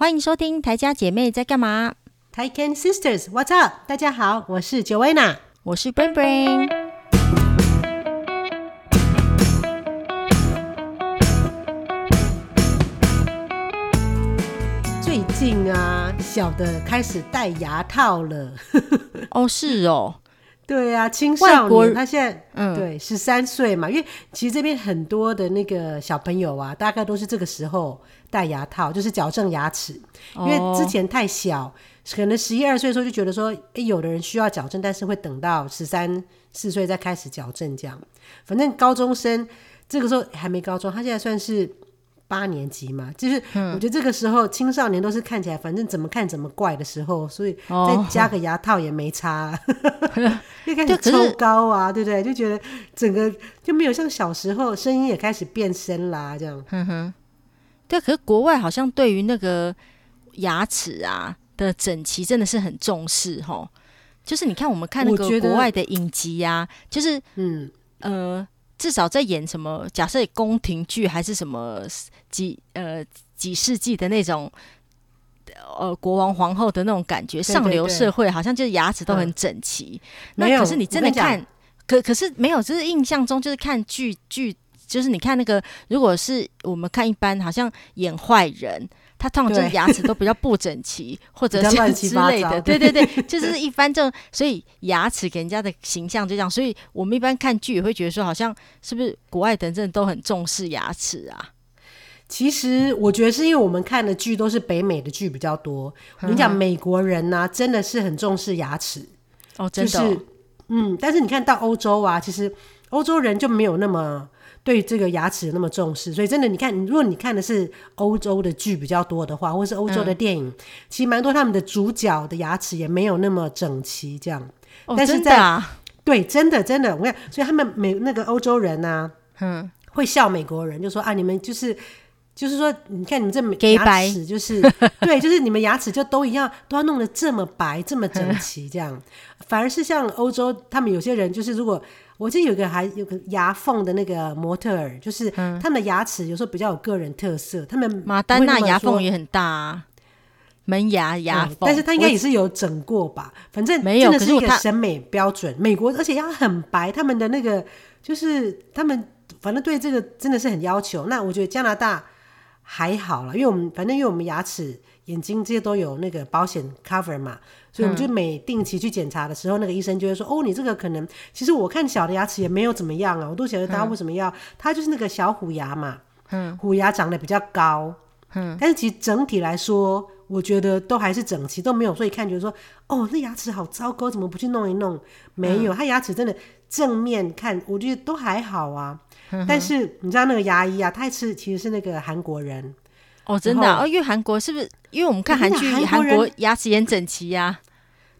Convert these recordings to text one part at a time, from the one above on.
欢迎收听台家姐妹在干嘛？Taiken Sisters，What's up？大家好，我是 Joanna，我是 Brain Brain。最近啊，小的开始戴牙套了。哦，是哦。对啊，青少年他现在嗯，对，十三岁嘛，因为其实这边很多的那个小朋友啊，大概都是这个时候戴牙套，就是矫正牙齿，因为之前太小，哦、可能十一二岁的时候就觉得说，哎，有的人需要矫正，但是会等到十三四岁再开始矫正这样。反正高中生这个时候还没高中，他现在算是。八年级嘛，就是我觉得这个时候青少年都是看起来反正怎么看怎么怪的时候，所以再加个牙套也没差，又开始抽高啊，对不对？就觉得整个就没有像小时候声音也开始变声啦，这样。哼哼，对。可是国外好像对于那个牙齿啊的整齐真的是很重视齁，就是你看我们看那个国外的影集啊，就是嗯呃。至少在演什么？假设宫廷剧还是什么几呃几世纪的那种呃国王皇后的那种感觉，上流社会好像就是牙齿都很整齐。嗯、那可是你真的看，可可是没有，就是印象中就是看剧剧，就是你看那个，如果是我们看一般，好像演坏人。他通常就是牙齿都比较不整齐，或者是之类的，对对对，就是一般这种，所以牙齿给人家的形象就这样。所以我们一般看剧也会觉得说，好像是不是国外等人都很重视牙齿啊？其实我觉得是因为我们看的剧都是北美的剧比较多。你讲美国人呢、啊，真的是很重视牙齿哦，真的、哦就是，嗯，但是你看到欧洲啊，其实欧洲人就没有那么。对这个牙齿那么重视，所以真的，你看，如果你看的是欧洲的剧比较多的话，或是欧洲的电影，嗯、其实蛮多他们的主角的牙齿也没有那么整齐，这样。哦、但是在，啊、对，真的真的，我跟你讲，所以他们美那个欧洲人呢、啊，嗯，会笑美国人，就说啊，你们就是就是说，你看你们这牙齿就是 对，就是你们牙齿就都一样，都要弄得这么白这么整齐，这样。嗯、反而是像欧洲，他们有些人就是如果。我记得有个还有个牙缝的那个模特儿，就是他们的牙齿有时候比较有个人特色。他们马丹娜牙缝也很大，啊，门牙牙缝，但是他应该也是有整过吧？反正真的是一个审美标准。美国而且要很白，他们的那个就是他们反正对这个真的是很要求。那我觉得加拿大还好了，因为我们反正因为我们牙齿。眼睛这些都有那个保险 cover 嘛，所以我们就每定期去检查的时候，嗯、那个医生就会说：“哦，你这个可能其实我看小的牙齿也没有怎么样啊，我都晓得他为什么要？他、嗯、就是那个小虎牙嘛，嗯，虎牙长得比较高，嗯，但是其实整体来说，我觉得都还是整齐，都没有，所以看觉得说，哦，那牙齿好糟糕，怎么不去弄一弄？没有，他、嗯、牙齿真的正面看，我觉得都还好啊。嗯、但是你知道那个牙医啊，他是其实是那个韩国人。”哦，真的哦，因为韩国是不是？因为我们看韩剧，韩国牙齿也整齐呀。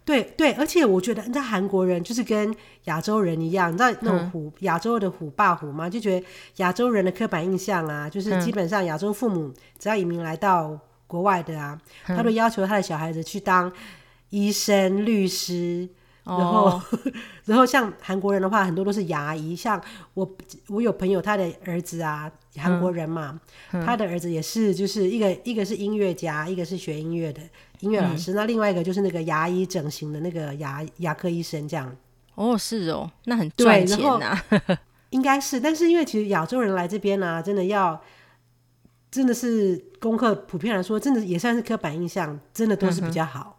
对对，而且我觉得，你知道韩国人就是跟亚洲人一样，你知道那种虎亚洲的虎爸虎妈，就觉得亚洲人的刻板印象啊，就是基本上亚洲父母只要移民来到国外的啊，他都要求他的小孩子去当医生、律师。然后，哦、然后像韩国人的话，很多都是牙医。像我，我有朋友，他的儿子啊，韩国人嘛，嗯嗯、他的儿子也是，就是一个一个是音乐家，一个是学音乐的音乐老师。嗯、那另外一个就是那个牙医整形的那个牙牙科医生，这样。哦，是哦，那很赚钱呐、啊。应该是，但是因为其实亚洲人来这边呢、啊，真的要，真的是功课普遍来说，真的也算是刻板印象，真的都是比较好。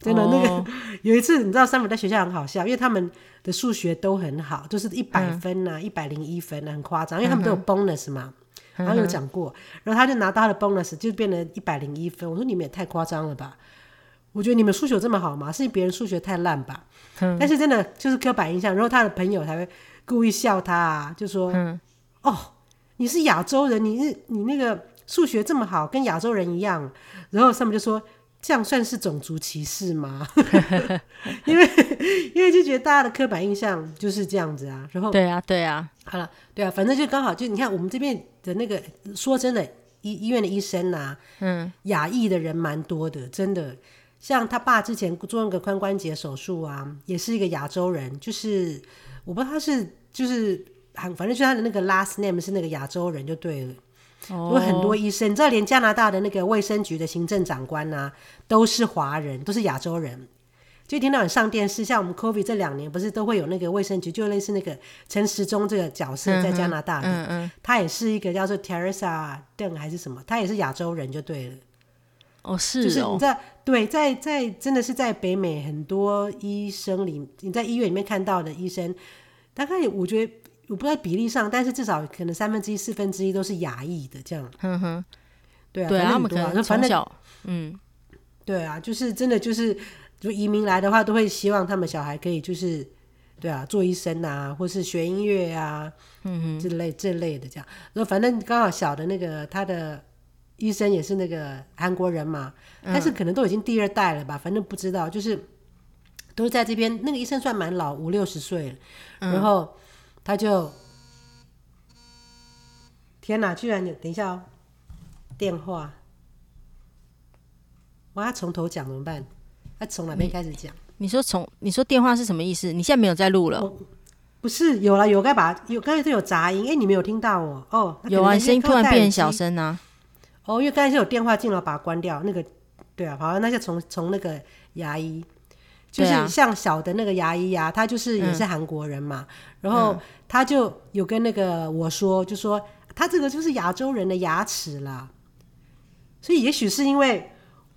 嗯真的，那个、哦、有一次，你知道，山姆在学校很好笑，因为他们的数学都很好，就是一百分呐，一百零一分很夸张，因为他们都有 bonus 嘛，然后有讲过，然后他就拿到他的 bonus 就变成一百零一分。我说你们也太夸张了吧？我觉得你们数学这么好吗？是别人数学太烂吧？嗯、但是真的就是刻板印象，然后他的朋友才会故意笑他啊，就说：“嗯、哦，你是亚洲人，你是你那个数学这么好，跟亚洲人一样。”然后山姆就说。这样算是种族歧视吗？因为因为就觉得大家的刻板印象就是这样子啊。然后对啊，对啊，好了，对啊，反正就刚好就你看我们这边的那个，说真的，医医院的医生啊，嗯，亚裔的人蛮多的，真的。像他爸之前做那个髋关节手术啊，也是一个亚洲人，就是我不知道他是就是反正就他的那个 last name 是那个亚洲人就对了。有、oh. 很多医生，你知道，连加拿大的那个卫生局的行政长官啊，都是华人，都是亚洲人。就一天到晚上电视，像我们 COVID 这两年不是都会有那个卫生局，就类似那个陈时中这个角色在加拿大的，嗯嗯，他也是一个叫做 Teresa Deng 还是什么，他也是亚洲人就对了。哦，是哦，就是你在对在在真的是在北美很多医生里，你在医院里面看到的医生，大概我觉得我不知道比例上，但是至少可能三分之一、四分之一都是亚裔的这样。对啊，对啊，反正很多啊，反正嗯，对啊，就是真的就是。就移民来的话，都会希望他们小孩可以就是，对啊，做医生啊，或是学音乐啊，嗯嗯，之类这类的这样。然后反正刚好小的那个他的医生也是那个韩国人嘛，但是可能都已经第二代了吧，反正不知道，就是都是在这边。那个医生算蛮老，五六十岁了，然后他就，天哪，居然有，等一下哦，电话，我要从头讲怎么办？他从哪边开始讲？你说从你说电话是什么意思？你现在没有在录了？不是，有了，有该把有刚才都有杂音，哎、欸，你没有听到我？哦，有啊，声音突然变小声啊。哦，因为刚才是有电话进来，把它关掉。那个对啊，好像那就从从那个牙医，就是像小的那个牙医呀、啊，他就是也是韩国人嘛、嗯，然后他就有跟那个我说，就说他这个就是亚洲人的牙齿啦，所以也许是因为。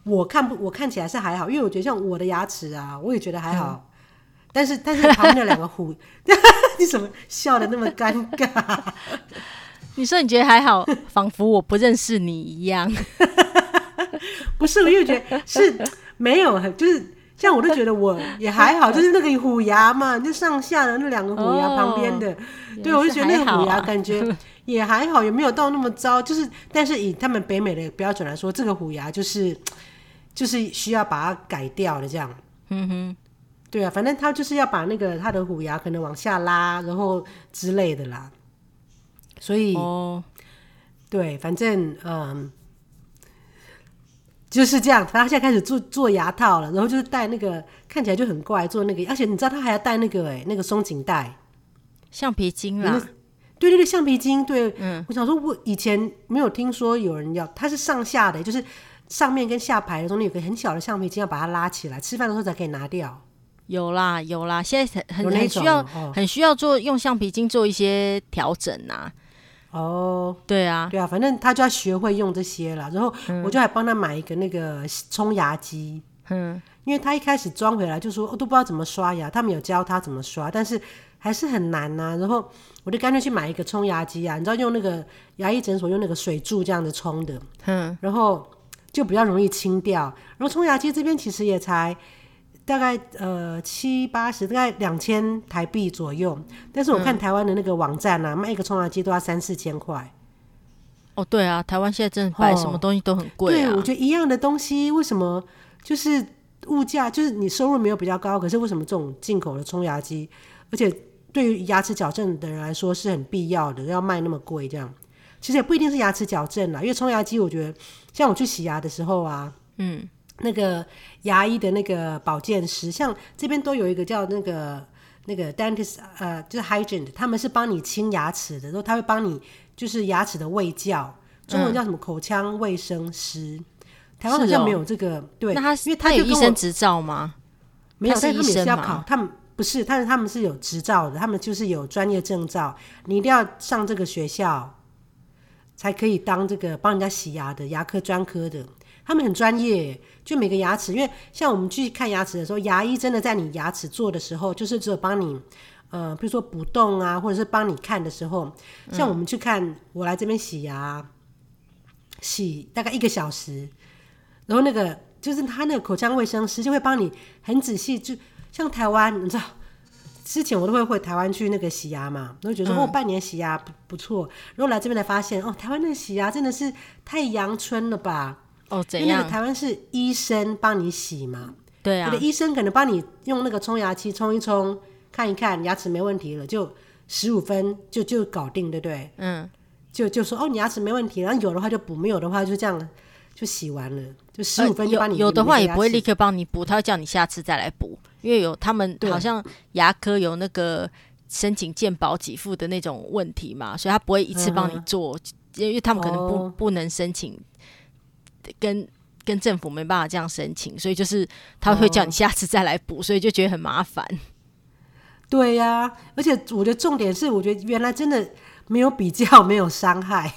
我看不，我看起来是还好，因为我觉得像我的牙齿啊，我也觉得还好。嗯、但是，但是旁边那两个虎，你怎么笑的那么尴尬？你说你觉得还好，仿佛我不认识你一样。不是，我又觉得是没有，就是像我都觉得我也还好，就是那个虎牙嘛，就上下的那两个虎牙旁边的，哦、对我就觉得那个虎牙感觉也还好，也没有到那么糟。就是，但是以他们北美的标准来说，这个虎牙就是。就是需要把它改掉的这样，嗯哼，对啊，反正他就是要把那个他的虎牙可能往下拉，然后之类的啦。所以，哦，对，反正嗯，就是这样。他现在开始做做牙套了，然后就是戴那个看起来就很怪，做那个，而且你知道他还要戴那个哎，那个松紧带，橡皮筋啦。对对对，橡皮筋。对，嗯，我想说，我以前没有听说有人要，它是上下的，就是。上面跟下排的中间有个很小的橡皮筋，要把它拉起来，吃饭的时候才可以拿掉。有啦有啦，现在很很很需要、哦，很需要做用橡皮筋做一些调整呐、啊。哦，对啊，对啊，反正他就要学会用这些了。然后我就还帮他买一个那个冲牙机，嗯，因为他一开始装回来就说我、哦、都不知道怎么刷牙，他们有教他怎么刷，但是还是很难呐、啊。然后我就干脆去买一个冲牙机啊，你知道用那个牙医诊所用那个水柱这样子冲的，嗯，然后。就比较容易清掉，然后冲牙机这边其实也才大概呃七八十，大概两千台币左右。但是我看台湾的那个网站啊，嗯、卖一个冲牙机都要三四千块。哦，对啊，台湾现在真的买什么东西都很贵、啊哦。对，我觉得一样的东西，为什么就是物价就是你收入没有比较高，可是为什么这种进口的冲牙机，而且对于牙齿矫正的人来说是很必要的，要卖那么贵这样？其实也不一定是牙齿矫正啦，因为冲牙机，我觉得像我去洗牙的时候啊，嗯，那个牙医的那个保健师，像这边都有一个叫那个那个 dentist，呃，就是 hygiene，他们是帮你清牙齿的，然后他会帮你就是牙齿的卫教，中文叫什么口腔卫生师。嗯、台湾好像没有这个，哦、对，那他因为他有医生执照吗？没有，但他们也是要考，他们不是，但是他们是有执照的，他们就是有专业证照，你一定要上这个学校。才可以当这个帮人家洗牙的牙科专科的，他们很专业，就每个牙齿，因为像我们去看牙齿的时候，牙医真的在你牙齿做的时候，就是只有帮你，呃，比如说补洞啊，或者是帮你看的时候，像我们去看，我来这边洗牙，洗大概一个小时，然后那个就是他那个口腔卫生师就会帮你很仔细，就像台湾，你知道。之前我都会回台湾去那个洗牙嘛，然后觉得说、嗯、哦，半年洗牙不不错，然后来这边才发现哦，台湾那个洗牙真的是太阳春了吧？哦，怎样？因为那个台湾是医生帮你洗嘛，对啊，那个医生可能帮你用那个冲牙器冲一冲，看一看牙齿没问题了，就十五分就就搞定，对不对？嗯，就就说哦，你牙齿没问题，然后有的话就补，没有的话就这样就洗完了，就十五分就帮你、呃、有，有的话也不会立刻帮你补，他会叫你下次再来补。因为有他们好像牙科有那个申请健保给付的那种问题嘛，所以他不会一次帮你做因为他们可能不、哦、不能申请，跟跟政府没办法这样申请，所以就是他会叫你下次再来补，哦、所以就觉得很麻烦。对呀、啊，而且我觉得重点是，我觉得原来真的没有比较，没有伤害，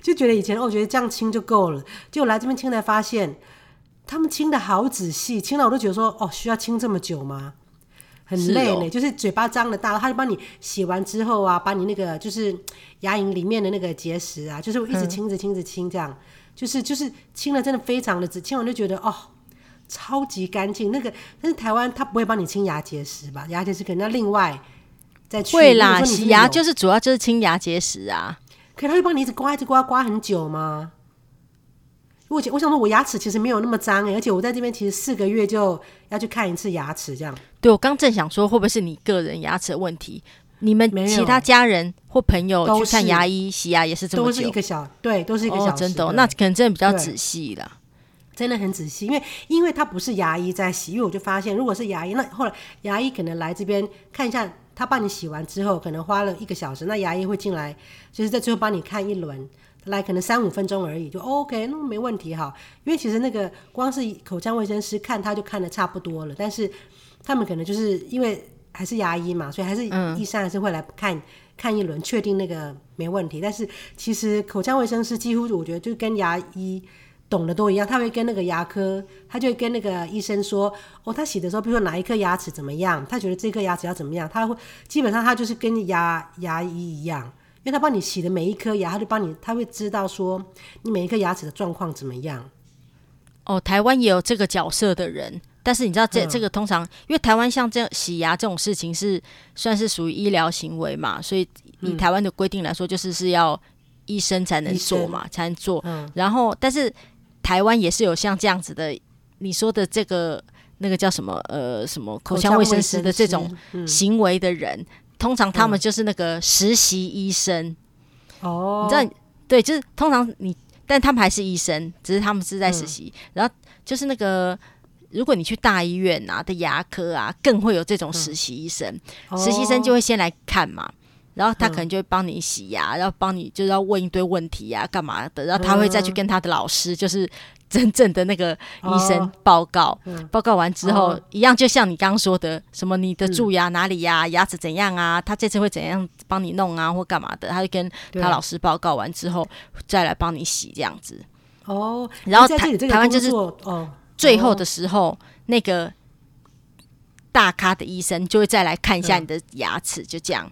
就觉得以前我觉得这样清就够了，结果来这边清才发现，他们清的好仔细，清了我都觉得说，哦，需要清这么久吗？很累呢，是哦、就是嘴巴张的大，他就帮你洗完之后啊，把你那个就是牙龈里面的那个结石啊，就是一直清着清着清这样，嗯、就是就是清了真的非常的直，清完就觉得哦，超级干净。那个但是台湾他不会帮你清牙结石吧？牙结石可能要另外再去。会啦，洗牙就是主要就是清牙结石啊。可他会帮你一直刮一直刮刮很久吗？我我想说，我牙齿其实没有那么脏哎，而且我在这边其实四个月就要去看一次牙齿，这样。对，我刚正想说，会不会是你个人牙齿的问题？你们其他家人或朋友去看牙医洗牙也是这么久？都是一个小对，都是一个小时。哦、真的、哦，那可能真的比较仔细了，真的很仔细。因为因为他不是牙医在洗，因为我就发现，如果是牙医，那后来牙医可能来这边看一下，他帮你洗完之后，可能花了一个小时，那牙医会进来，就是在最后帮你看一轮。来可能三五分钟而已，就 OK，那没问题哈。因为其实那个光是口腔卫生师看他就看的差不多了，但是他们可能就是因为还是牙医嘛，所以还是医生还是会来看、嗯、看一轮，确定那个没问题。但是其实口腔卫生师几乎我觉得就跟牙医懂的都一样，他会跟那个牙科，他就会跟那个医生说，哦，他洗的时候，比如说哪一颗牙齿怎么样，他觉得这颗牙齿要怎么样，他会基本上他就是跟牙牙医一样。因为他帮你洗的每一颗牙，他就帮你，他会知道说你每一颗牙齿的状况怎么样。哦，台湾也有这个角色的人，但是你知道这、嗯、这个通常，因为台湾像这样洗牙这种事情是算是属于医疗行为嘛，所以以台湾的规定来说，就是是要医生才能做嘛，才能做。嗯、然后，但是台湾也是有像这样子的，你说的这个那个叫什么呃什么口腔卫生师的这种行为的人。通常他们就是那个实习医生哦，嗯、你知道，对，就是通常你，但他们还是医生，只是他们是在实习。嗯、然后就是那个，如果你去大医院啊的牙科啊，更会有这种实习医生，嗯、实习生就会先来看嘛，然后他可能就会帮你洗牙，然后帮你就是要问一堆问题呀、啊，干嘛的，然后他会再去跟他的老师，就是。真正的那个医生报告，报告完之后，哦、一样就像你刚刚说的，什么你的蛀牙哪里呀、啊，嗯、牙齿怎样啊？他这次会怎样帮你弄啊，或干嘛的？他就跟他老师报告完之后，再来帮你洗这样子。哦，然后台台湾就是哦，最后的时候，哦、那个大咖的医生就会再来看一下你的牙齿，嗯、就这样。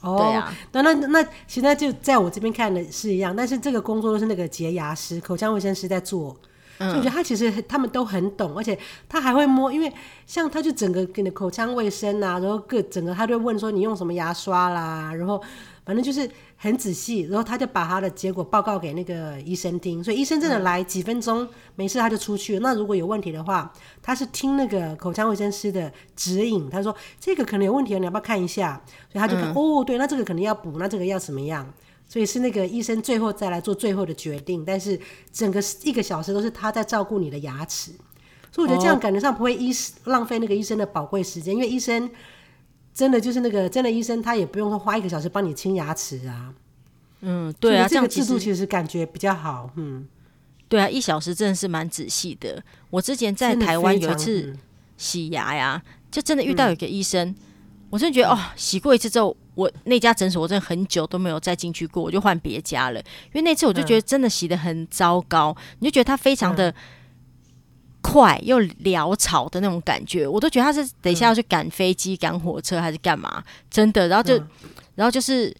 哦，对啊，那那那现在就在我这边看的是一样，但是这个工作都是那个洁牙师、口腔卫生师在做，嗯、所以我觉得他其实他们都很懂，而且他还会摸，因为像他就整个给你口腔卫生啊，然后各整个他就会问说你用什么牙刷啦，然后。反正就是很仔细，然后他就把他的结果报告给那个医生听，所以医生真的来几分钟，没事他就出去。那如果有问题的话，他是听那个口腔卫生师的指引，他说这个可能有问题，你要不要看一下？所以他就看，嗯、哦，对，那这个可能要补，那这个要怎么样？所以是那个医生最后再来做最后的决定，但是整个一个小时都是他在照顾你的牙齿，所以我觉得这样感觉上不会医浪费那个医生的宝贵时间，因为医生。真的就是那个真的医生，他也不用说花一个小时帮你清牙齿啊。嗯，对啊，这个制度其实感觉比较好。嗯，对啊，一小时真的是蛮仔细的。我之前在台湾有一次洗牙呀，就真的遇到有个医生，嗯、我真的觉得哦，洗过一次之后，我那家诊所我真的很久都没有再进去过，我就换别家了。因为那次我就觉得真的洗的很糟糕，嗯、你就觉得他非常的。快又潦草的那种感觉，我都觉得他是等一下要去赶飞机、赶、嗯、火车还是干嘛？真的，然后就，嗯、然后就是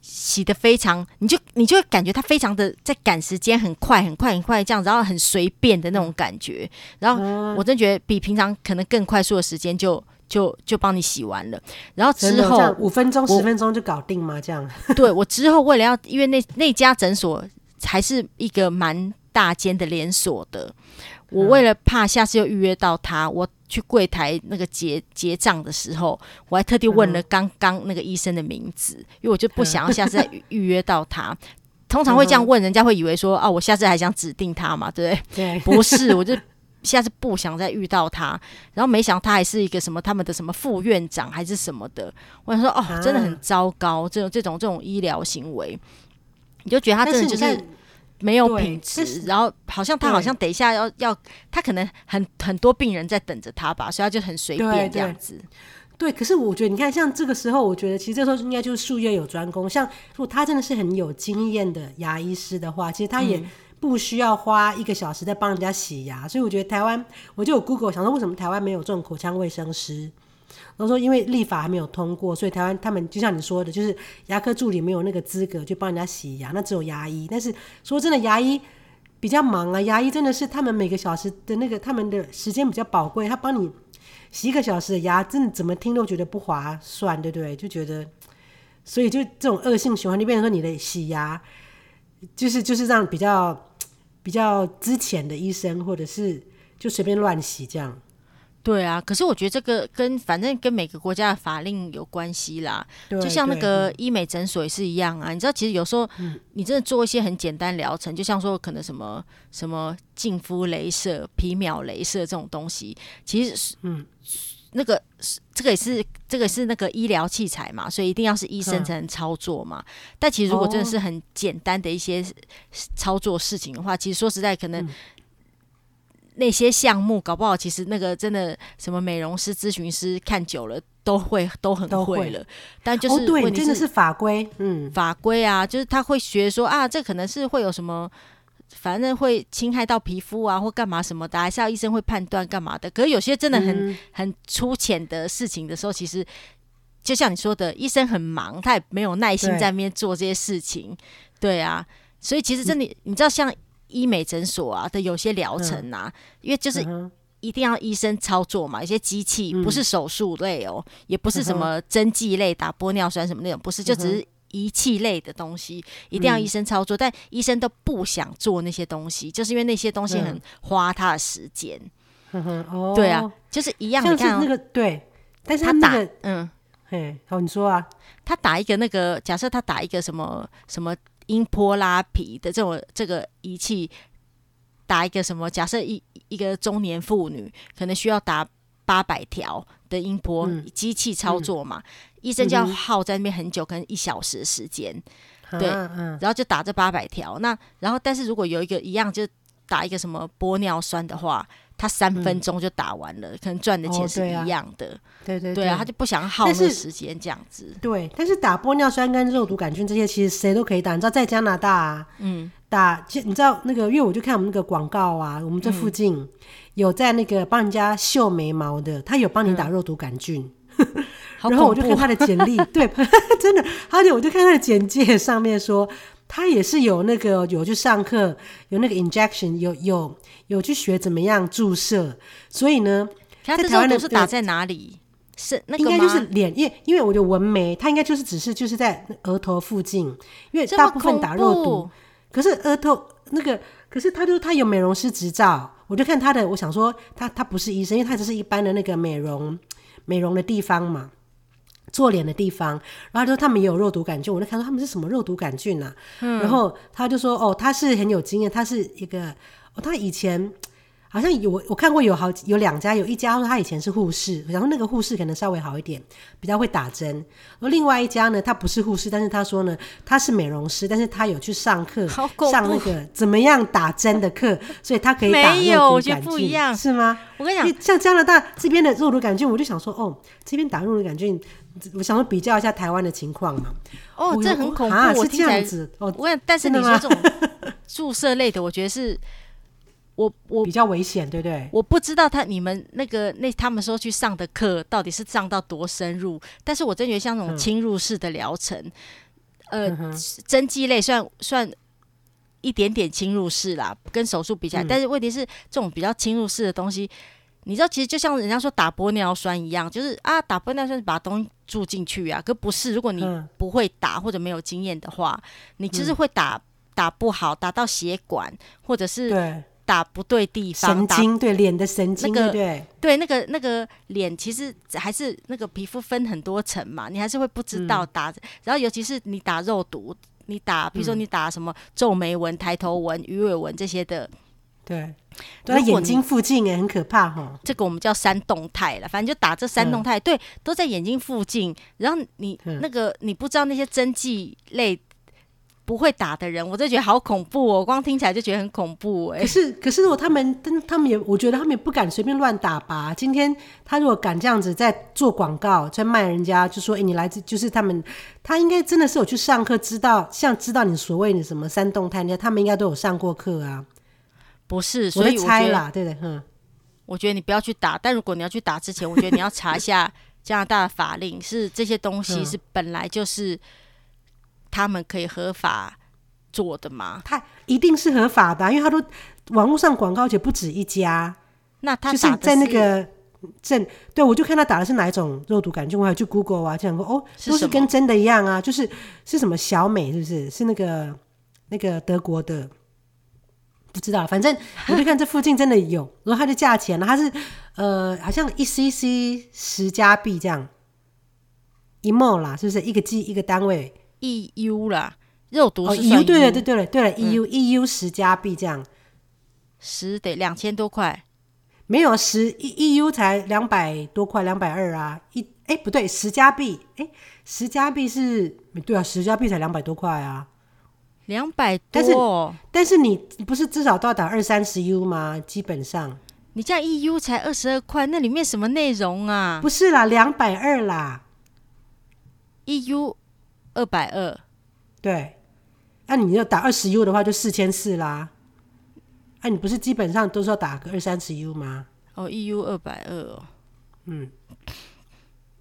洗的非常，你就你就会感觉他非常的在赶时间，很快很快很快这样，然后很随便的那种感觉。然后我真觉得比平常可能更快速的时间就就就帮你洗完了。然后之后五分钟十分钟就搞定吗？这样？对，我之后为了要，因为那那家诊所还是一个蛮大间的连锁的。我为了怕下次又预约到他，我去柜台那个结结账的时候，我还特地问了刚刚那个医生的名字，因为我就不想要下次再 预约到他。通常会这样问，人家会以为说啊，我下次还想指定他嘛，对不对？对，不是，我就下次不想再遇到他。然后没想到他还是一个什么他们的什么副院长还是什么的，我想说哦，真的很糟糕，这种这种这种医疗行为。你就觉得他真的就是没有品质，然后好像他好像等一下要要，他可能很很多病人在等着他吧，所以他就很随便这样子。对，可是我觉得你看，像这个时候，我觉得其实这时候应该就是术业有专攻。像如果他真的是很有经验的牙医师的话，其实他也不需要花一个小时在帮人家洗牙。所以我觉得台湾，我就有 Google 想说，为什么台湾没有这种口腔卫生师？然后说因为立法还没有通过，所以台湾他们就像你说的，就是牙科助理没有那个资格去帮人家洗牙，那只有牙医。但是说真的，牙医比较忙啊，牙医真的是他们每个小时的那个他们的时间比较宝贵，他帮你。洗一个小时的牙，真的怎么听都觉得不划算，对不对？就觉得，所以就这种恶性循环，就变成说你的洗牙，就是就是让比较比较之前的医生，或者是就随便乱洗这样。对啊，可是我觉得这个跟反正跟每个国家的法令有关系啦。就像那个医美诊所也是一样啊。你知道，其实有时候你真的做一些很简单疗程，就像说可能什么什么净肤镭射、皮秒镭射这种东西，其实是嗯，那个是这个也是这个是那个医疗器材嘛，所以一定要是医生才能操作嘛。但其实如果真的是很简单的一些操作事情的话，其实说实在可能。那些项目搞不好，其实那个真的什么美容师、咨询师看久了都会都很会了，但就是问题是、哦、对，真的是法规，嗯，法规啊，就是他会学说啊，这可能是会有什么，反正会侵害到皮肤啊，或干嘛什么的，还是要医生会判断干嘛的。可是有些真的很、嗯、很粗浅的事情的时候，其实就像你说的，医生很忙，他也没有耐心在那边做这些事情，对，对啊，所以其实真的，嗯、你知道像。医美诊所啊的有些疗程啊，嗯、因为就是一定要医生操作嘛，有些机器不是手术类哦，嗯、也不是什么针剂类打玻尿酸什么那种，不是，就只是仪器类的东西，嗯、一定要医生操作。但医生都不想做那些东西，就是因为那些东西很花他的时间。嗯哦、对啊，就是一样。你看、哦、那个对，但是他，他打那个嗯，嘿，好，你说啊，他打一个那个，假设他打一个什么什么。音波拉皮的这种这个仪器，打一个什么？假设一一个中年妇女可能需要打八百条的音波，机、嗯、器操作嘛，嗯、医生就要耗在那边很久，可能一小时的时间，嗯、对，然后就打这八百条。那然后，但是如果有一个一样，就打一个什么玻尿酸的话。他三分钟就打完了，嗯、可能赚的钱是一样的。哦、对，啊对对对啊，他就不想耗那时间这样子。对，但是打玻尿酸跟肉毒杆菌这些，其实谁都可以打。你知道，在加拿大、啊，嗯，打，你知道那个，因为我就看我们那个广告啊，我们这附近有在那个帮人家绣眉毛的，他有帮你打肉毒杆菌。嗯、然后我就看他的简历，对，真的，而且我就看他的简介上面说。他也是有那个有去上课，有那个 injection，有有有去学怎么样注射，所以呢，在台湾的是打在哪里？是那个应该就是脸，因为因为我的纹眉，它应该就是只是就是在额头附近，因为大部分打肉毒，可是额头那个，可是他就他有美容师执照，我就看他的，我想说他他不是医生，因为他只是一般的那个美容美容的地方嘛。做脸的地方，然后他说他们也有肉毒杆菌，我就看说他们是什么肉毒杆菌啊？嗯，然后他就说哦，他是很有经验，他是一个哦，他以前好像有我看过有好有两家，有一家说他以前是护士，然后那个护士可能稍微好一点，比较会打针。而另外一家呢，他不是护士，但是他说呢，他是美容师，但是他有去上课，上那个怎么样打针的课，所以他可以打肉毒杆菌。没有，我觉得不一样，是吗？我跟你讲，像加拿大这边的肉毒杆菌，我就想说哦，这边打肉毒杆菌。我想说比较一下台湾的情况嘛。哦，这很恐怖，啊、我听起来。哦，我但是你说这种 注射类的，我觉得是，我我比较危险，对不对？我不知道他你们那个那他们说去上的课到底是上到多深入，但是我真觉得像那种侵入式的疗程，嗯、呃，针剂类算算一点点侵入式啦，跟手术比起来，嗯、但是问题是这种比较侵入式的东西。你知道，其实就像人家说打玻尿酸一样，就是啊，打玻尿酸是把东西注进去啊。可不是，如果你不会打或者没有经验的话，嗯、你就是会打打不好，打到血管，或者是打不对地方，神经对脸的神经，那个对对那个那个脸其实还是那个皮肤分很多层嘛，你还是会不知道打。嗯、然后尤其是你打肉毒，你打比如说你打什么皱眉纹、抬头纹、鱼尾纹这些的。对，在眼睛附近也很可怕哈。这个我们叫三动态了，反正就打这三动态，嗯、对，都在眼睛附近。然后你那个、嗯、你不知道那些针剂类不会打的人，我就觉得好恐怖哦，光听起来就觉得很恐怖哎。可是可是如果他们，他们也，我觉得他们也不敢随便乱打吧。今天他如果敢这样子在做广告，在卖人家，就说哎，你来自就是他们，他应该真的是有去上课，知道像知道你所谓的什么三动态，那他们应该都有上过课啊。不是，所以我猜啦，对的，嗯。我觉得你不要去打，但如果你要去打之前，我觉得你要查一下加拿大的法令，是这些东西是本来就是他们可以合法做的吗？他一定是合法的，因为他都网络上广告，而且不止一家。那他就是在那个镇，对，我就看他打的是哪一种肉毒杆菌，我还去 Google 啊，这样说哦，都是跟真的一样啊，就是是什么小美是不是？是那个那个德国的。不知道，反正 我就看这附近真的有，然后它的价钱呢，它是呃，好像一 cc 十加币这样，一 ml 啦，是不是一个 G 一个单位？EU 啦，肉毒是 EU，对了对对了对了，EU EU 十加币这样，十得两千多块，没有十 EU 才两百多块，两百二啊，一哎不对，十加币哎，十加币是对啊，十加币才两百多块啊。两百多，但是但是你不是至少都要打二三十 U 吗？基本上，你这样一 U 才二十二块，那里面什么内容啊？不是啦，两百二啦，一 U 二百二，对，那、啊、你要打二十 U 的话，就四千四啦。哎、啊，你不是基本上都是要打个二三十 U 吗？哦，一 U 二百二哦，嗯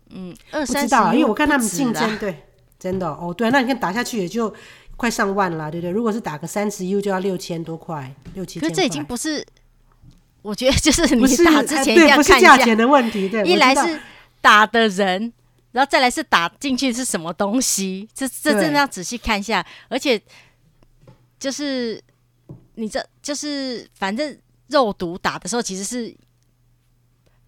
嗯，二三十，因为我看他们竞争，对，真的哦，对，那你看打下去也就。快上万了，对不对？如果是打个三十 U 就要六千多块，六七千。可这已经不是，我觉得就是你打之前一定要看一下，不是价钱的问题。对，一来是打的人，然后再来是打进去是什么东西，这这真的要仔细看一下。而且就是你这就是反正肉毒打的时候，其实是。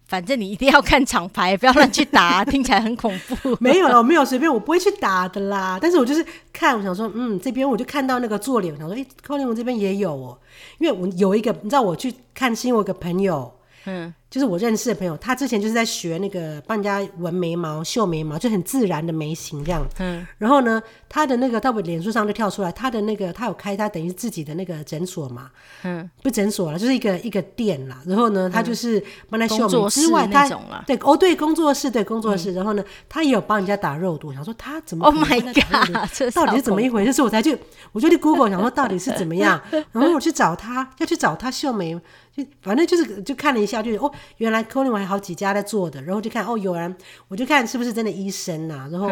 反正你一定要看厂牌，不要乱去打，啊，听起来很恐怖。没有了，我没有随便，我不会去打的啦。但是我就是看，我想说，嗯，这边我就看到那个做脸，我想说，哎，欸，高灵，我这边也有哦，因为我有一个，你知道，我去看新，我有个朋友，嗯。就是我认识的朋友，他之前就是在学那个帮人家纹眉毛、绣眉毛，就很自然的眉形这样。嗯。然后呢，他的那个到我脸书上就跳出来，他的那个他有开他等于自己的那个诊所嘛。嗯。不诊所了，就是一个一个店啦。然后呢，他就是帮他绣眉之外，他对哦对工作室对工作室。然后呢，他也有帮人家打肉毒。想说他怎么？Oh my god！到底是怎么一回事？就是我才去，我就去 Google 想说到底是怎么样。然后我去找他，要去找他绣眉。就反正就是就看了一下，就是哦，原来 Colin 还有好几家在做的，然后就看哦，有人我就看是不是真的医生呐、啊，然后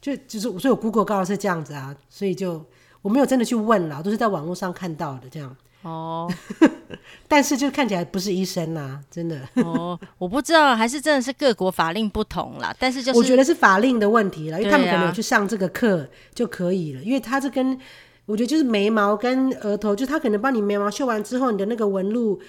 就就是所以我 Google 告诉是这样子啊，所以就我没有真的去问啦，都是在网络上看到的这样。哦，但是就看起来不是医生呐、啊，真的。哦，我不知道还是真的是各国法令不同啦，但是就是我觉得是法令的问题了，因为他们可能有去上这个课就可以了，因为他这跟我觉得就是眉毛跟额头，就他可能帮你眉毛修完之后，你的那个纹路。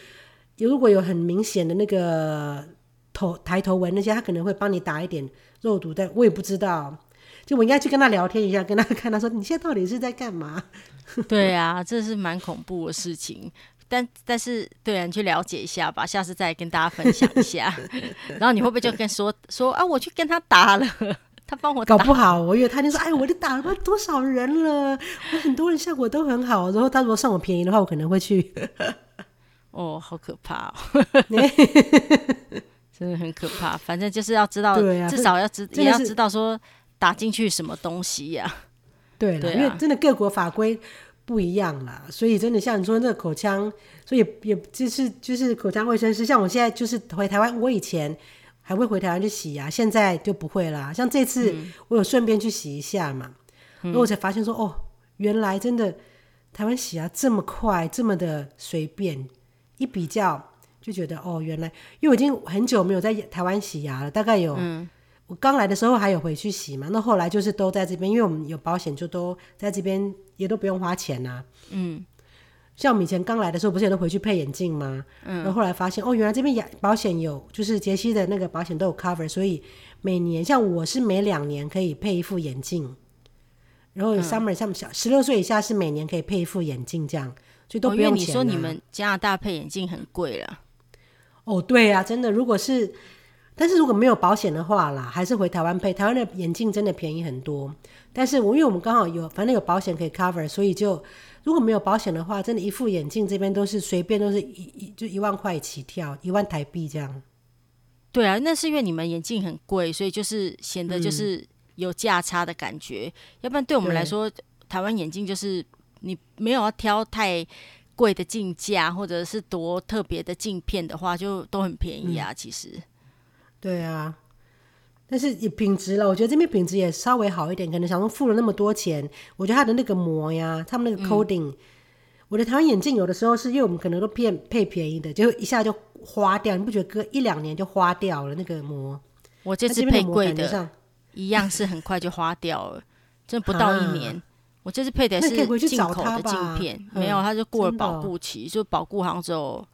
如果有很明显的那个头抬头纹那些，他可能会帮你打一点肉毒，但我也不知道。就我应该去跟他聊天一下，跟他 看他说你现在到底是在干嘛？对啊，这是蛮恐怖的事情。但但是对啊，你去了解一下吧，下次再跟大家分享一下。然后你会不会就跟说说啊，我去跟他打了，他帮我搞不好，我以为他就说哎，我都打了多少人了，我很多人效果都很好。然后他如果算我便宜的话，我可能会去。哦，好可怕哦！真的很可怕。反正就是要知道，啊、至少要知也要知道说打进去什么东西呀、啊。对，对啊，因为真的各国法规不一样啦，所以真的像你说那个口腔，所以也，也就是就是口腔卫生师，像我现在就是回台湾，我以前还会回台湾去洗牙，现在就不会啦。像这次我有顺便去洗一下嘛，然后我才发现说，哦，原来真的台湾洗牙这么快，这么的随便。一比较就觉得哦，原来因为我已经很久没有在台湾洗牙了，大概有、嗯、我刚来的时候还有回去洗嘛，那后来就是都在这边，因为我们有保险，就都在这边，也都不用花钱呐、啊。嗯，像我们以前刚来的时候，不是也都回去配眼镜吗？嗯，然后后来发现哦，原来这边牙保险有，就是杰西的那个保险都有 cover，所以每年像我是每两年可以配一副眼镜，然后 summer 像小十六岁以下是每年可以配一副眼镜这样。所以都不用钱、啊哦、你说你们加拿大配眼镜很贵了。哦，对啊，真的，如果是但是如果没有保险的话啦，还是回台湾配。台湾的眼镜真的便宜很多。但是我因为我们刚好有，反正有保险可以 cover，所以就如果没有保险的话，真的，一副眼镜这边都是随便都是一一就一万块起跳，一万台币这样。对啊，那是因为你们眼镜很贵，所以就是显得就是有价差的感觉。嗯、要不然对我们来说，台湾眼镜就是你没有要挑太贵的镜架，或者是多特别的镜片的话，就都很便宜啊。嗯、其实。对啊，但是也品质了，我觉得这边品质也稍微好一点。可能想说付了那么多钱，我觉得它的那个膜呀，他们那个 coating，、嗯、我的台湾眼镜有的时候是因为我们可能都骗配便宜的，就一下就花掉。你不觉得隔一两年就花掉了那个膜？我这次配贵的，的一样是很快就花掉了，真不到一年。啊、我这次配的是进口的镜片，没有，它就过了保护期，哦、就保护好像只有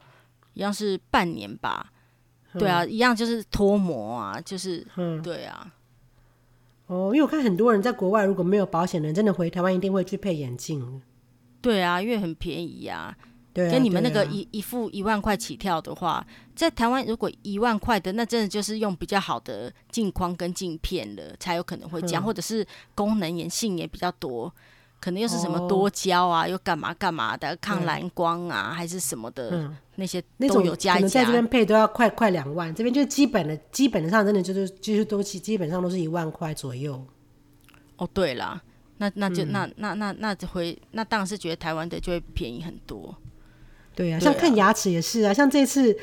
一样是半年吧。对啊，一样就是脱模啊，就是，嗯，对啊。哦，因为我看很多人在国外如果没有保险的人，真的回台湾一定会去配眼镜。对啊，因为很便宜啊。对啊。跟你们那个一一副一万块起跳的话，在台湾如果一万块的，那真的就是用比较好的镜框跟镜片了，才有可能会这样，或者是功能眼性也比较多。可能又是什么多焦啊，又干嘛干嘛的，抗蓝光啊，还是什么的，那些都有加一加。可能在这边配都要快快两万，这边就基本的，基本上真的就是就是都基本上都是一万块左右。哦，对了，那那就那那那那回那当然是觉得台湾的就会便宜很多。对啊，像看牙齿也是啊，像这次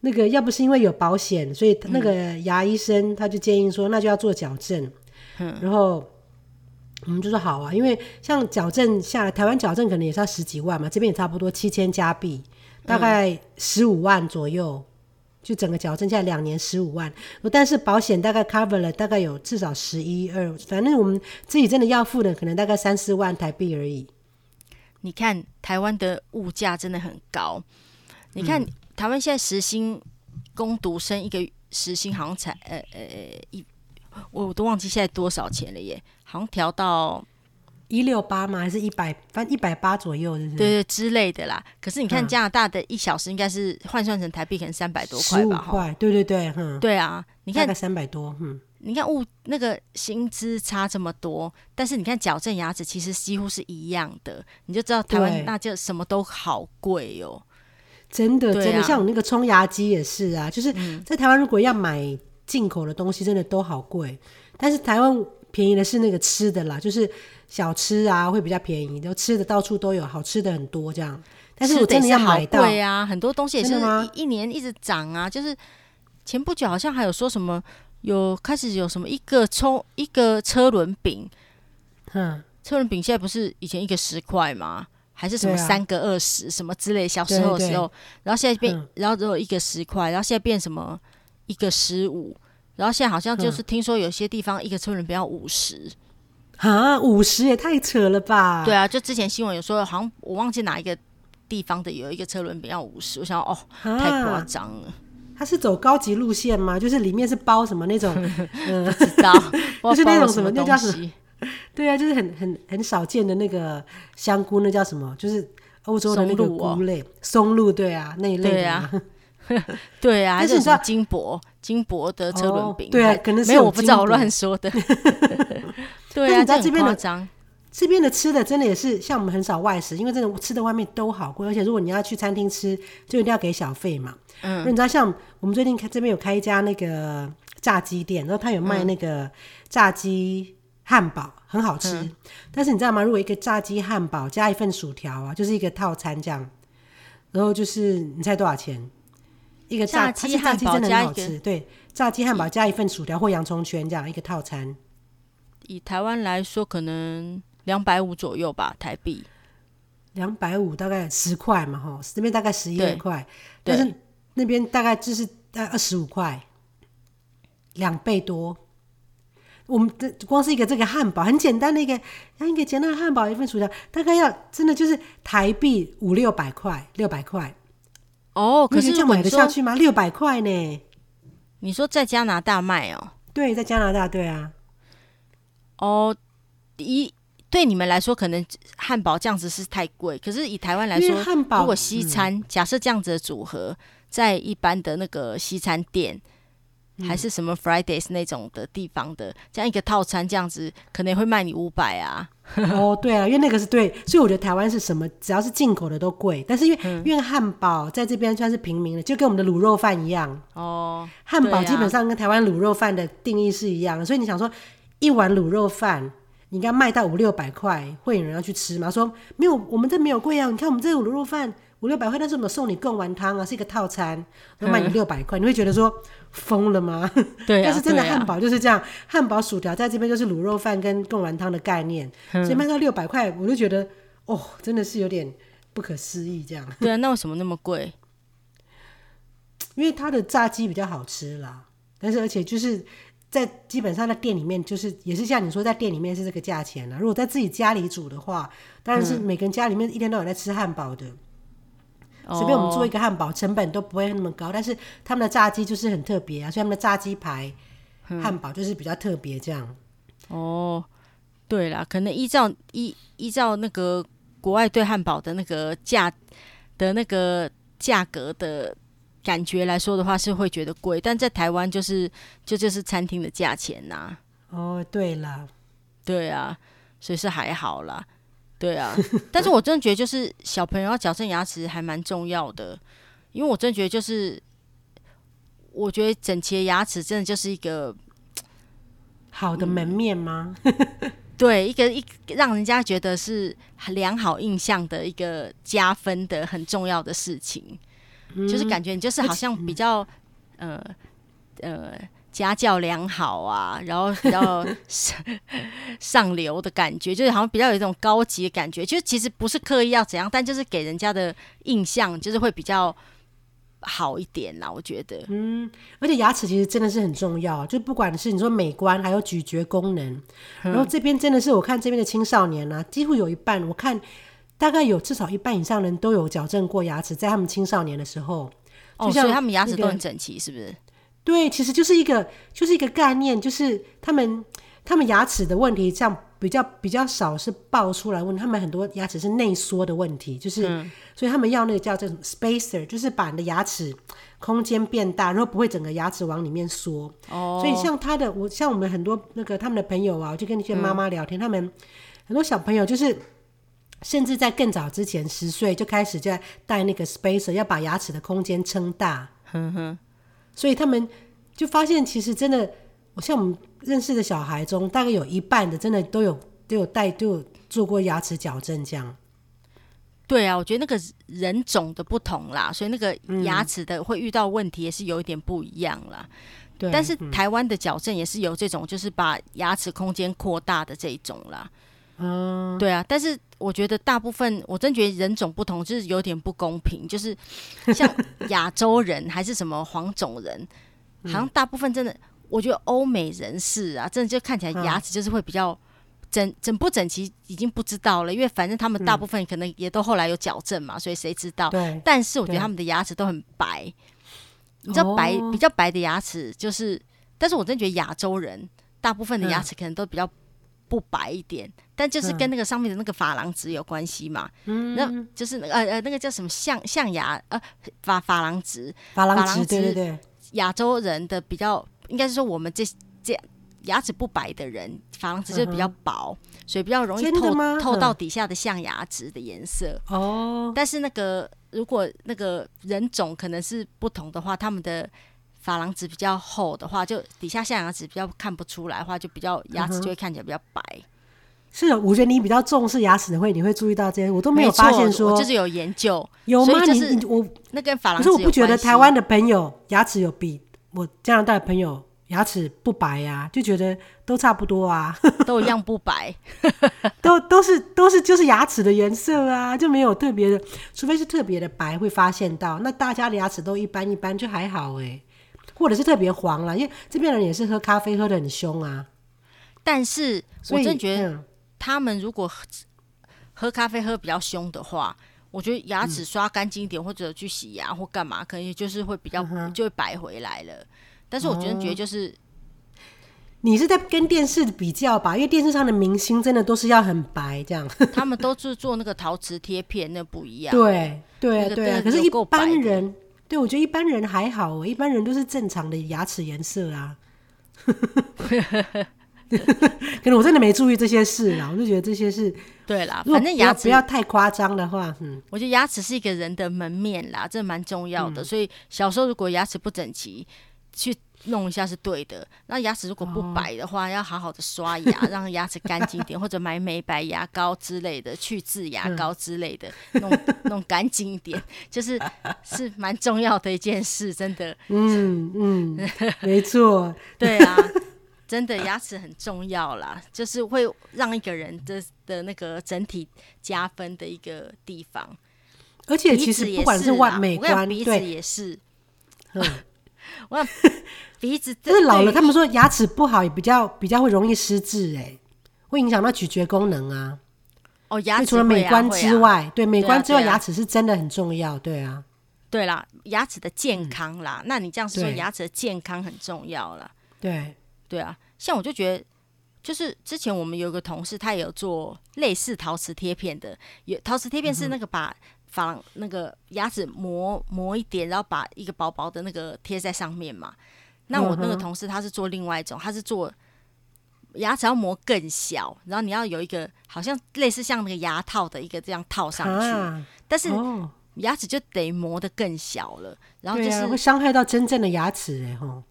那个要不是因为有保险，所以那个牙医生他就建议说，那就要做矫正，嗯然后。我们就说好啊，因为像矫正下来，台湾矫正可能也是要十几万嘛，这边也差不多七千加币，大概十五万左右，就整个矫正下来两年十五万。但是保险大概 cover 了，大概有至少十一二，反正我们自己真的要付的，可能大概三四万台币而已。你看台湾的物价真的很高，你看、嗯、台湾现在时薪工读生一个时薪好像才呃呃一。我都忘记现在多少钱了耶，好像调到一六八吗？还是一百？反正一百八左右，是不是？对对之类的啦。可是你看加拿大的一小时应该是换算成台币可能三百多块吧？块，对对对，嗯，对啊。你看三百多，嗯，你看物那个薪资差这么多，但是你看矫正牙齿其实几乎是一样的，你就知道台湾那就什么都好贵哦。真的，真的，像我那个冲牙机也是啊，就是在台湾如果要买。进口的东西真的都好贵，但是台湾便宜的是那个吃的啦，就是小吃啊会比较便宜，就吃的到处都有，好吃的很多这样。但是我真的要买到，对啊，很多东西也是一一年一直涨啊。就是前不久好像还有说什么有开始有什么一个葱一个车轮饼，嗯，车轮饼现在不是以前一个十块吗？还是什么三个二十什么之类？小时候的时候，然后现在变，然后只有一个十块，然后现在变什么？一个十五，然后现在好像就是听说有些地方一个车轮不要五十，啊，五十也太扯了吧？对啊，就之前新闻有说，好像我忘记哪一个地方的有一个车轮饼要五十，我想哦，太夸张了。它是走高级路线吗？就是里面是包什么那种？嗯，不知道，就是那种什么那叫什么？对啊，就是很很很少见的那个香菇，那叫什么？就是欧洲的那个菇类，松露，对啊，那一类的。对啊，还是说金箔金箔的车轮饼？对啊，可能是没有，我不知道，我乱说的。对啊，在这边的这边的吃的真的也是像我们很少外食，因为真的吃的外面都好贵，而且如果你要去餐厅吃，就一定要给小费嘛。嗯，你知道像我们最近开这边有开一家那个炸鸡店，然后他有卖那个炸鸡汉堡，很好吃。但是你知道吗？如果一个炸鸡汉堡加一份薯条啊，就是一个套餐这样，然后就是你猜多少钱？一个炸鸡汉堡加一个对炸鸡汉堡加一份薯条或洋葱圈这样一个套餐，以台湾来说可能两百五左右吧，台币两百五大概十块嘛哈，这边大概十一二块，但是那边大概就是大概二十五块，两倍多。我们这光是一个这个汉堡很简单的一个，像一个简单的汉堡一份薯条，大概要真的就是台币五六百块，六百块。哦，可是这样买得下去吗？六百块呢？你说在加拿大卖哦？对，在加拿大，对啊。哦，一对你们来说，可能汉堡这样子是太贵。可是以台湾来说，汉堡如果西餐、嗯、假设这样子的组合，在一般的那个西餐店，还是什么 Fridays 那种的地方的，这样一个套餐这样子，可能会卖你五百啊。哦，对啊，因为那个是对，所以我觉得台湾是什么，只要是进口的都贵。但是因为、嗯、因为汉堡在这边算是平民的，就跟我们的卤肉饭一样。哦，汉堡基本上跟台湾卤肉饭的定义是一样的，所以你想说一碗卤肉饭，你应该卖到五六百块，会有人要去吃吗？说没有，我们这没有贵啊，你看我们这个卤肉饭。五六百块，但是我们送你贡丸汤啊，是一个套餐，都卖你六百块，你会觉得说疯了吗？对、啊，但是真的汉堡就是这样，汉、啊、堡薯条在这边就是卤肉饭跟贡丸汤的概念，所以卖到六百块，我就觉得哦，真的是有点不可思议这样。对啊，那为什么那么贵？因为它的炸鸡比较好吃啦，但是而且就是在基本上在店里面，就是也是像你说在店里面是这个价钱啦。如果在自己家里煮的话，当然是每个人家里面一天都有在吃汉堡的。随便我们做一个汉堡，成本都不会那么高，但是他们的炸鸡就是很特别啊，所以他们的炸鸡排汉堡就是比较特别这样。哦，对啦，可能依照依依照那个国外对汉堡的那个价的那个价格的感觉来说的话，是会觉得贵，但在台湾就是就就是餐厅的价钱呐、啊。哦，对了，对啊，所以是还好啦。对啊，但是我真的觉得，就是小朋友要矫正牙齿还蛮重要的，因为我真的觉得，就是我觉得整齐的牙齿真的就是一个好的门面吗？嗯、对，一个一个让人家觉得是良好印象的一个加分的很重要的事情，嗯、就是感觉你就是好像比较呃呃。家教良好啊，然后比较上 上流的感觉，就是好像比较有一种高级的感觉。就其实不是刻意要怎样，但就是给人家的印象就是会比较好一点啦。我觉得，嗯，而且牙齿其实真的是很重要，就不管是你说美观，还有咀嚼功能。嗯、然后这边真的是我看这边的青少年啊，几乎有一半，我看大概有至少一半以上人都有矫正过牙齿，在他们青少年的时候，就像、哦，所以他们牙齿都很整齐，是不是？对，其实就是一个，就是一个概念，就是他们他们牙齿的问题，这样比较比较少是爆出来问，他们很多牙齿是内缩的问题，就是、嗯、所以他们要那个叫这种 spacer，就是把你的牙齿空间变大，然后不会整个牙齿往里面缩。哦，所以像他的我像我们很多那个他们的朋友啊，我就跟那些妈妈聊天，嗯、他们很多小朋友就是甚至在更早之前十岁就开始在戴那个 spacer，要把牙齿的空间撑大。哼哼。所以他们就发现，其实真的，我像我们认识的小孩中，大概有一半的真的都有都有带都有做过牙齿矫正，这样。对啊，我觉得那个人种的不同啦，所以那个牙齿的会遇到问题也是有一点不一样啦。对、嗯，但是台湾的矫正也是有这种，就是把牙齿空间扩大的这一种啦。嗯，对啊，但是我觉得大部分，我真觉得人种不同，就是有点不公平。就是像 亚洲人还是什么黄种人，好像大部分真的，我觉得欧美人士啊，真的就看起来牙齿就是会比较整整不整齐，已经不知道了。因为反正他们大部分可能也都后来有矫正嘛，所以谁知道？对。但是我觉得他们的牙齿都很白，你知道白比较白的牙齿就是，但是我真觉得亚洲人大部分的牙齿可能都比较。不白一点，但就是跟那个上面的那个珐琅质有关系嘛。嗯，那就是呃呃那个叫什么象象牙呃珐珐琅质，珐琅质对对对。亚洲人的比较应该是说我们这这牙齿不白的人，珐琅质就比较薄，嗯，所以比较容易透透到底下的象牙质的颜色。哦，但是那个如果那个人种可能是不同的话，他们的。珐琅质比较厚的话，就底下象牙质比较看不出来的话，就比较牙齿就会看起来比较白。嗯、是，我觉得你比较重视牙齿的会，你会注意到这些，我都没有发现说，就是有研究有吗？就是你我那跟珐琅质，可是我不觉得台湾的朋友牙齿有比我加拿大的朋友牙齿不白呀、啊，就觉得都差不多啊，都一样不白，都都是都是就是牙齿的颜色啊，就没有特别的，除非是特别的白会发现到，那大家的牙齿都一般一般，就还好哎、欸。或者是特别黄了，因为这边人也是喝咖啡喝的很凶啊。但是我真觉得，他们如果喝，喝咖啡喝比较凶的话，我觉得牙齿刷干净一点，或者去洗牙或干嘛，可能就是会比较就会白回来了。但是我觉得觉得就是，你是在跟电视比较吧？因为电视上的明星真的都是要很白这样，他们都是做那个陶瓷贴片，那不一样。对对对，可是一般人。对，我觉得一般人还好，一般人都是正常的牙齿颜色啊。可能我真的没注意这些事啦，我就觉得这些事对啦。反正牙齿不要太夸张的话，嗯，我觉得牙齿是一个人的门面啦，这蛮重要的。嗯、所以小时候如果牙齿不整齐，去弄一下是对的。那牙齿如果不白的话，哦、要好好的刷牙，让牙齿干净点，或者买美白牙膏之类的，去渍牙膏之类的，嗯、弄弄干净一点，就是是蛮重要的一件事，真的。嗯嗯，没错，对啊。真的牙齿很重要啦，就是会让一个人的的那个整体加分的一个地方。而且其实不管是外美观，鼻子也是。嗯，我想鼻子就是老了，他们说牙齿不好也比较比较会容易失智，哎，会影响到咀嚼功能啊。哦，牙齿除了美观之外，对美观之外，牙齿是真的很重要，对啊。对啦，牙齿的健康啦，那你这样子说，牙齿的健康很重要啦。对。对啊，像我就觉得，就是之前我们有个同事，他也有做类似陶瓷贴片的。有陶瓷贴片是那个把仿那个牙齿磨磨一点，然后把一个薄薄的那个贴在上面嘛。那我那个同事他是做另外一种，他是做牙齿要磨更小，然后你要有一个好像类似像那个牙套的一个这样套上去，啊、但是牙齿就得磨得更小了。然后就是、啊、会伤害到真正的牙齿哎吼。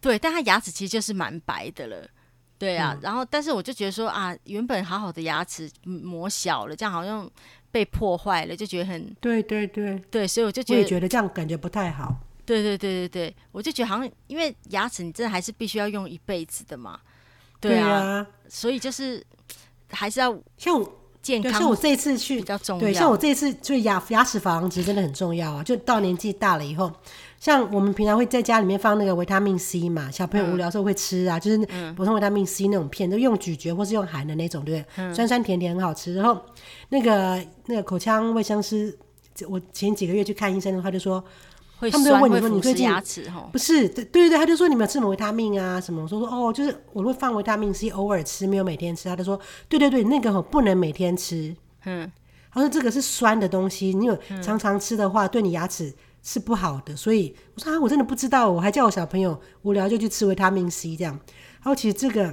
对，但他牙齿其实就是蛮白的了，对啊。嗯、然后，但是我就觉得说啊，原本好好的牙齿磨小了，这样好像被破坏了，就觉得很对对对对，所以我就觉得，我也觉得这样感觉不太好。对对对对对，我就觉得好像因为牙齿你真的还是必须要用一辈子的嘛，对啊，对啊，所以就是还是要像健康，像我这一次去比较重要，对，像我这一次就牙牙齿珐琅质真的很重要啊，就到年纪大了以后。像我们平常会在家里面放那个维他命 C 嘛，小朋友无聊的时候会吃啊，嗯、就是普通维他命 C 那种片，都用咀嚼或是用含的那种，对不对？嗯、酸酸甜甜很好吃。然后那个那个口腔卫生师，我前几个月去看医生的话，就说他们就问你说你最近牙齿不是对对对，他就说你们有吃什么维他命啊什么？我说说哦，就是我会放维他命 C，偶尔吃，没有每天吃。他就说对对对，那个不能每天吃。嗯，他说这个是酸的东西，你有常常吃的话，嗯、对你牙齿。是不好的，所以我说啊，我真的不知道，我还叫我小朋友无聊就去吃维他命 C 这样。然后其实这个，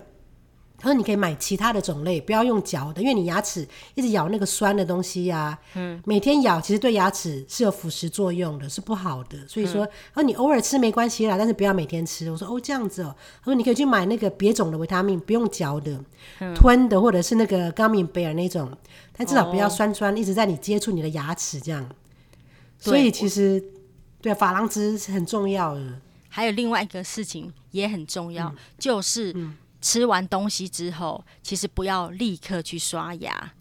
他说你可以买其他的种类，不要用嚼的，因为你牙齿一直咬那个酸的东西呀、啊，嗯，每天咬其实对牙齿是有腐蚀作用的，是不好的。所以说，哦，你偶尔吃没关系啦，但是不要每天吃。我说哦，这样子哦，他说你可以去买那个别种的维他命，不用嚼的，嗯、吞的，或者是那个高敏贝尔那种，但至少不要酸酸，哦、一直在你接触你的牙齿这样。所以其实。对，珐琅质是很重要的。还有另外一个事情也很重要，嗯、就是吃完东西之后，嗯、其实不要立刻去刷牙。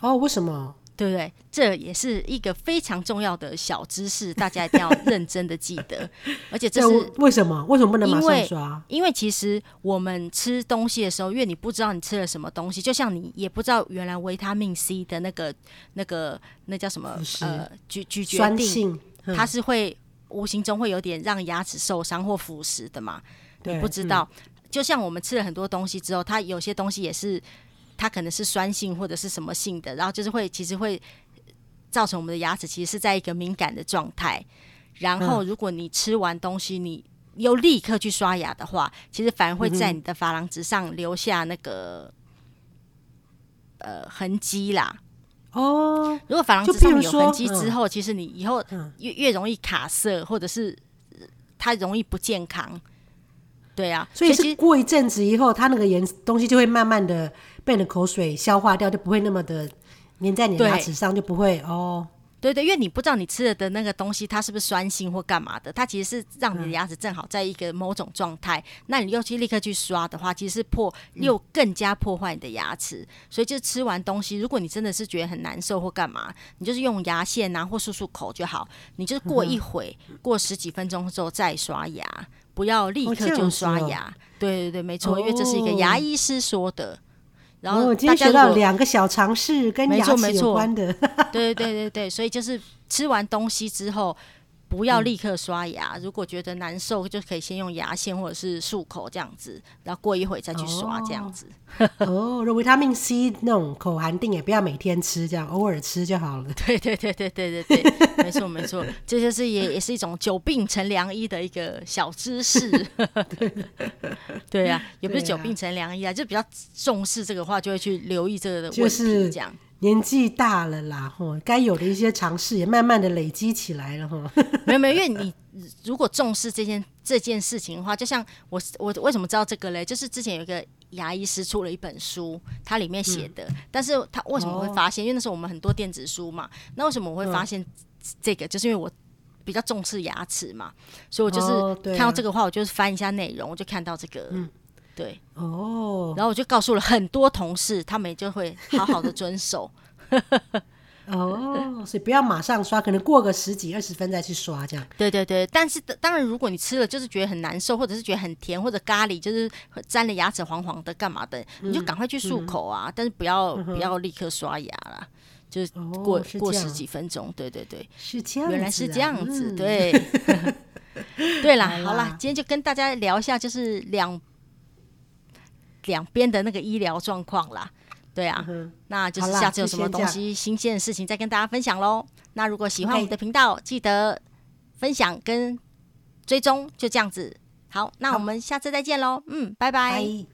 哦，为什么？对不对？这也是一个非常重要的小知识，大家一定要认真的记得。而且这是为什么？为什么不能马上刷？因为其实我们吃东西的时候，因为你不知道你吃了什么东西，就像你也不知道原来维他命 C 的那个、那个、那叫什么呃咀咀嚼定。它是会无形中会有点让牙齿受伤或腐蚀的嘛？你不知道。嗯、就像我们吃了很多东西之后，它有些东西也是，它可能是酸性或者是什么性的，然后就是会其实会造成我们的牙齿其实是在一个敏感的状态。然后如果你吃完东西，你又立刻去刷牙的话，其实反而会在你的珐琅质上留下那个、嗯、呃痕迹啦。哦，如果珐琅质上面有痕迹之后，其实你以后越越容易卡色，或者是它容易不健康。对啊，所以是过一阵子以后，它那个颜东西就会慢慢的被你的口水消化掉，就不会那么的粘在你的牙齿上，就不会哦。对对，因为你不知道你吃了的那个东西它是不是酸性或干嘛的，它其实是让你的牙齿正好在一个某种状态，嗯、那你又去立刻去刷的话，其实是破又更加破坏你的牙齿。嗯、所以就吃完东西，如果你真的是觉得很难受或干嘛，你就是用牙线啊或漱漱口就好。你就过一会，嗯、过十几分钟之后再刷牙，不要立刻就刷牙。哦、对对对，没错，哦、因为这是一个牙医师说的。然后我今天学到两个小常识，跟牙齿有关的。对对对对对，所以就是吃完东西之后，不要立刻刷牙。嗯、如果觉得难受，就可以先用牙线或者是漱口这样子，然后过一会再去刷这样子。哦，那维他命 C 那种口含定也不要每天吃，这样偶尔吃就好了。对对对对对对对，没错没错，这就是也也是一种久病成良医的一个小知识。对啊，也不是久病成良医啊，就比较重视这个话，就会去留意这个的问题，就是这样。年纪大了啦，吼，该有的一些尝试也慢慢的累积起来了，吼。没有没有，因为你如果重视这件这件事情的话，就像我我为什么知道这个嘞？就是之前有一个牙医师出了一本书，它里面写的，嗯、但是他为什么会发现？哦、因为那时候我们很多电子书嘛，那为什么我会发现这个？嗯、就是因为我比较重视牙齿嘛，所以我就是看到这个话，我就是翻一下内容，我就看到这个。嗯对哦，然后我就告诉了很多同事，他们也就会好好的遵守。哦，所以不要马上刷，可能过个十几二十分再去刷，这样。对对对，但是当然，如果你吃了就是觉得很难受，或者是觉得很甜，或者咖喱就是沾了牙齿黄黄的，干嘛的，嗯、你就赶快去漱口啊！嗯、但是不要、嗯、不要立刻刷牙啦，就是过、过十几分钟。对对对，是这样、啊，原来是这样子。嗯、对，对啦，好啦，今天就跟大家聊一下，就是两。两边的那个医疗状况啦，对啊，嗯、那就是下次有什么东西新鲜的事情再跟大家分享喽。那如果喜欢我们的频道记得分享跟追踪，就这样子。好，那我们下次再见喽。嗯，拜拜。